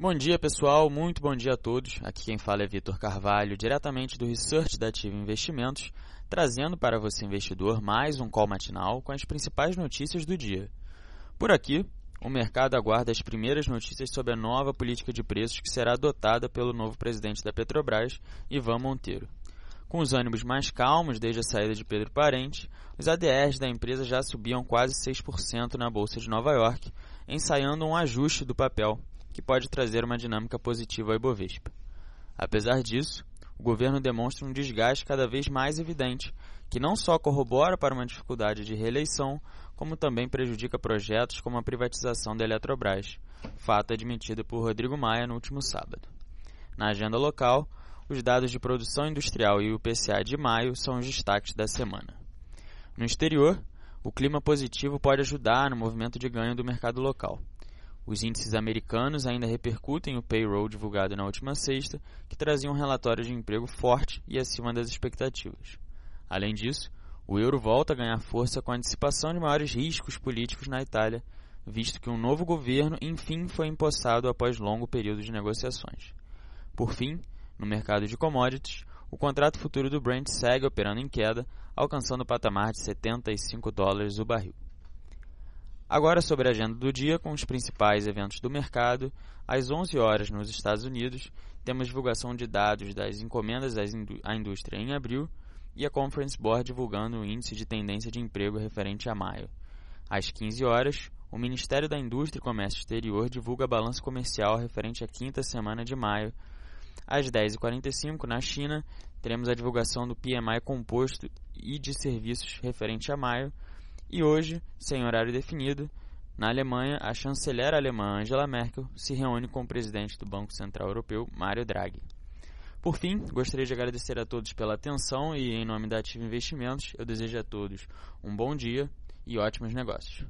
Bom dia, pessoal. Muito bom dia a todos. Aqui quem fala é Vitor Carvalho, diretamente do Research da Ativa Investimentos, trazendo para você, investidor, mais um call matinal com as principais notícias do dia. Por aqui, o mercado aguarda as primeiras notícias sobre a nova política de preços que será adotada pelo novo presidente da Petrobras, Ivan Monteiro. Com os ânimos mais calmos desde a saída de Pedro Parente, os ADRs da empresa já subiam quase 6% na Bolsa de Nova York, ensaiando um ajuste do papel, que pode trazer uma dinâmica positiva ao Ibovespa. Apesar disso, o governo demonstra um desgaste cada vez mais evidente, que não só corrobora para uma dificuldade de reeleição, como também prejudica projetos como a privatização da Eletrobras, fato admitido por Rodrigo Maia no último sábado. Na agenda local, os dados de produção industrial e o PCA de maio são os destaques da semana. No exterior, o clima positivo pode ajudar no movimento de ganho do mercado local. Os índices americanos ainda repercutem o payroll divulgado na última sexta, que trazia um relatório de emprego forte e acima das expectativas. Além disso, o euro volta a ganhar força com a antecipação de maiores riscos políticos na Itália, visto que um novo governo enfim foi empossado após longo período de negociações. Por fim, no mercado de commodities, o contrato futuro do Brent segue operando em queda, alcançando o patamar de 75 dólares o barril. Agora sobre a agenda do dia com os principais eventos do mercado. Às 11 horas nos Estados Unidos, temos divulgação de dados das encomendas à indústria em abril e a Conference Board divulgando o índice de tendência de emprego referente a maio. Às 15 horas, o Ministério da Indústria e Comércio Exterior divulga balanço comercial referente à quinta semana de maio, às 10h45, na China, teremos a divulgação do PMI composto e de serviços referente a maio. E hoje, sem horário definido, na Alemanha, a chanceler alemã Angela Merkel se reúne com o presidente do Banco Central Europeu, Mário Draghi. Por fim, gostaria de agradecer a todos pela atenção e, em nome da Ativa Investimentos, eu desejo a todos um bom dia e ótimos negócios.